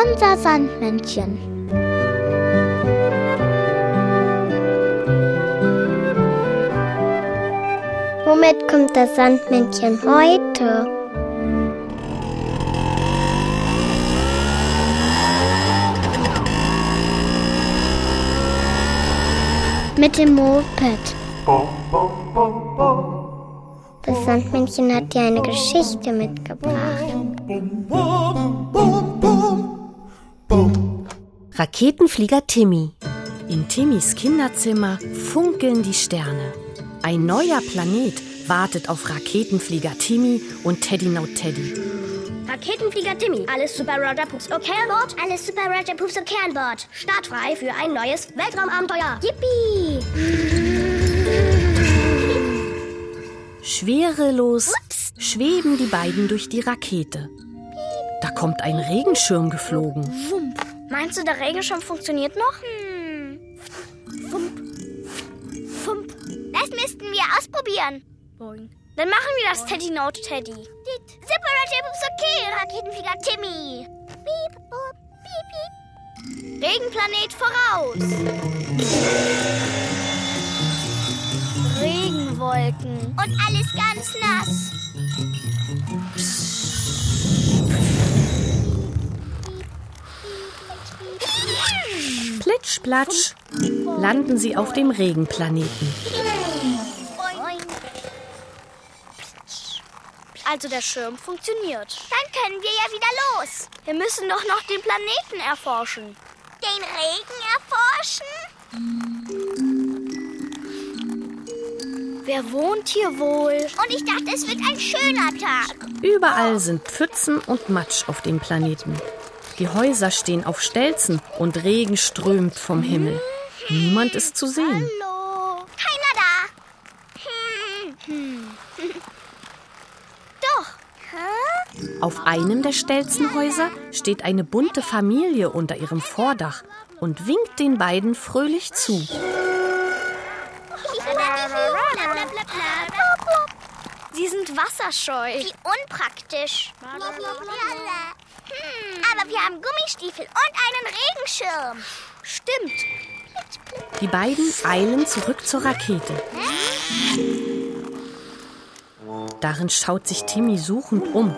Unser Sandmännchen. Womit kommt das Sandmännchen heute? Mit dem Moped. Das Sandmännchen hat dir eine Geschichte mitgebracht. Raketenflieger Timmy. In Timmys Kinderzimmer funkeln die Sterne. Ein neuer Planet wartet auf Raketenflieger Timmy und Teddy No Teddy. Raketenflieger Timmy, alles Super Roger Poops okay an Bord? Alles Super Roger Poops okay an Bord. Startfrei für ein neues Weltraumabenteuer. Yippie! Schwerelos schweben die beiden durch die Rakete. Da kommt ein Regenschirm geflogen. Meinst du, der Regenschirm funktioniert noch? Hm. Fump. Fump. Das müssten wir ausprobieren. Boing. Dann machen wir das Teddy Note Teddy. Roger Poops okay, Raketenflieger Timmy. Piep, boop, piep, piep. Regenplanet voraus. Regenwolken. Und alles ganz nass. Plitsch, platsch landen sie auf dem Regenplaneten. Also der Schirm funktioniert. Dann können wir ja wieder los. Wir müssen doch noch den Planeten erforschen. Den Regen erforschen? Wer wohnt hier wohl? Und ich dachte, es wird ein schöner Tag. Überall sind Pfützen und Matsch auf dem Planeten. Die Häuser stehen auf Stelzen und Regen strömt vom Himmel. Niemand ist zu sehen. Hallo. Keiner da. Doch. Auf einem der Stelzenhäuser steht eine bunte Familie unter ihrem Vordach und winkt den beiden fröhlich zu. Sie sind wasserscheu. Wie unpraktisch. Hm, aber wir haben Gummistiefel und einen Regenschirm. Stimmt. Die beiden eilen zurück zur Rakete. Darin schaut sich Timmy suchend um.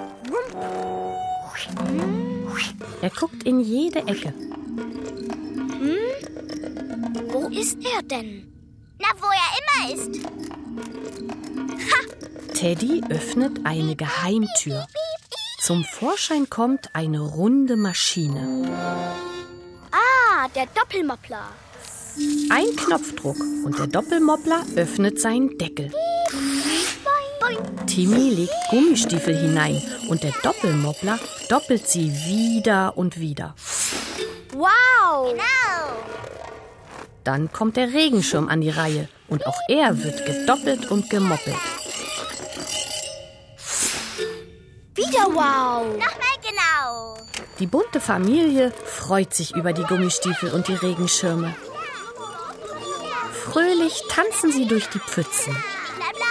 Er guckt in jede Ecke. Wo ist er denn? Na, wo er immer ist. Teddy öffnet eine Geheimtür. Zum Vorschein kommt eine runde Maschine. Ah, der Doppelmoppler. Ein Knopfdruck und der Doppelmoppler öffnet seinen Deckel. Timmy legt Gummistiefel hinein und der Doppelmoppler doppelt sie wieder und wieder. Wow. Genau. Dann kommt der Regenschirm an die Reihe und auch er wird gedoppelt und gemoppelt. Wieder wow. Nochmal genau. Die bunte Familie freut sich über die Gummistiefel und die Regenschirme. Fröhlich tanzen sie durch die Pfützen.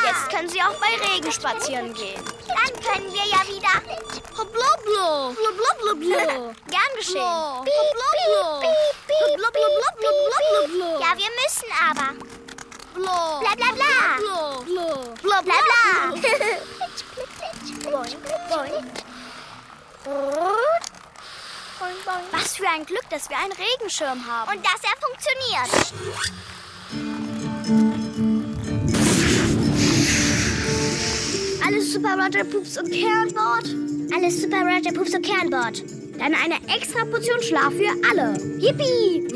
Jetzt können Sie auch bei Regen spazieren gehen. Dann können wir ja wieder. Blublo. Blublo. Gern geschehen. Piep, piep. Ja, wir müssen aber. Bla bla bla. Bla bla bla. Was für ein Glück, dass wir einen Regenschirm haben. Und dass er funktioniert. Alles Super Roger Poops und Kernbord? Alles Super Roger Poops und Kernbord. Dann eine extra Portion Schlaf für alle. Yippie!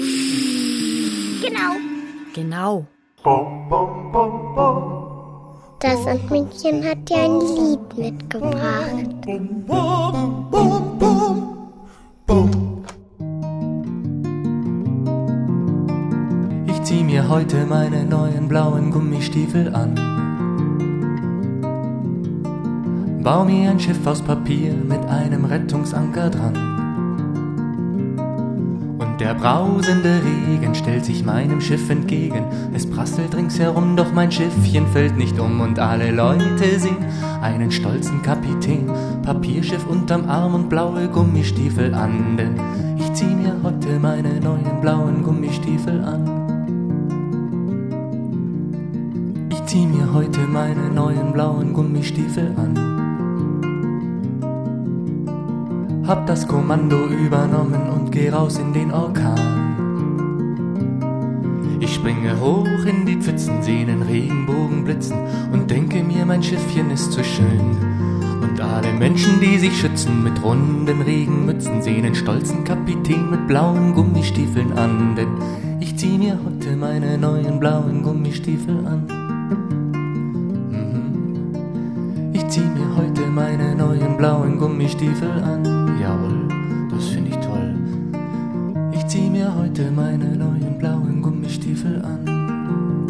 Genau. Genau. Das Sandmännchen hat dir ein Lied mitgebracht. Ich zieh mir heute meine neuen blauen Gummistiefel an. Bau mir ein Schiff aus Papier mit einem Rettungsanker dran. Der brausende Regen stellt sich meinem Schiff entgegen. Es prasselt ringsherum, doch mein Schiffchen fällt nicht um und alle Leute sehen einen stolzen Kapitän, Papierschiff unterm Arm und blaue Gummistiefel an. Denn ich zieh mir heute meine neuen blauen Gummistiefel an. Ich zieh mir heute meine neuen blauen Gummistiefel an. Hab das Kommando übernommen und geh raus in den Orkan. Ich springe hoch in die Pfützen, seh den Regenbogen blitzen und denke mir, mein Schiffchen ist so schön. Und alle Menschen, die sich schützen mit runden Regenmützen, sehen den stolzen Kapitän mit blauen Gummistiefeln an. Denn ich zieh mir heute meine neuen blauen Gummistiefel an. Ich zieh mir heute meine neuen blauen Gummistiefel an jawohl, das finde ich toll. Ich zieh mir heute meine neuen blauen Gummistiefel an.